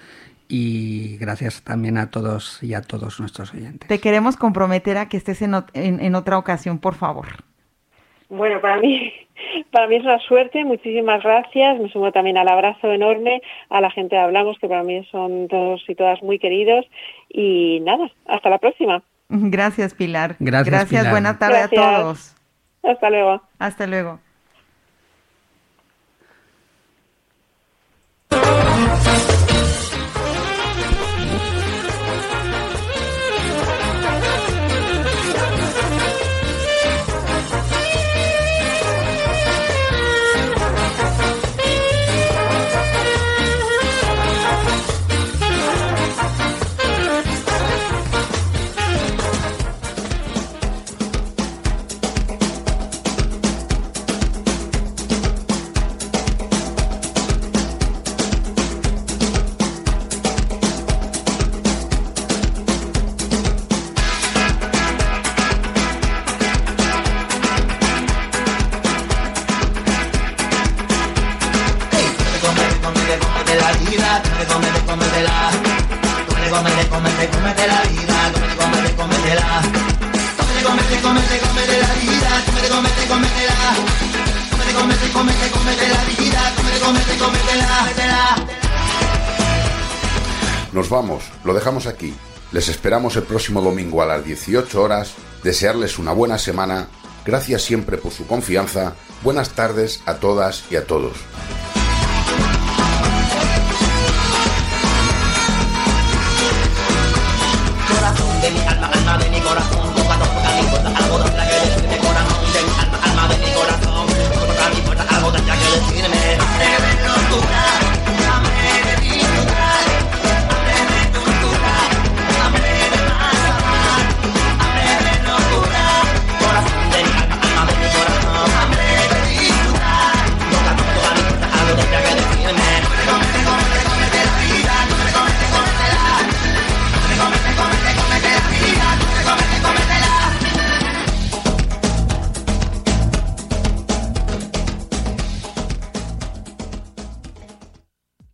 y gracias también a todos y a todos nuestros oyentes. Te queremos comprometer a que estés en, en, otra ocasión, por favor. Bueno, para mí, para mí es una suerte, muchísimas gracias. Me sumo también al abrazo enorme a la gente de Hablamos, que para mí son todos y todas muy queridos. Y nada, hasta la próxima. Gracias, Pilar. Gracias, gracias buena tarde a todos. Hasta luego. Hasta luego. El próximo domingo a las 18 horas. Desearles una buena semana. Gracias siempre por su confianza. Buenas tardes a todas y a todos.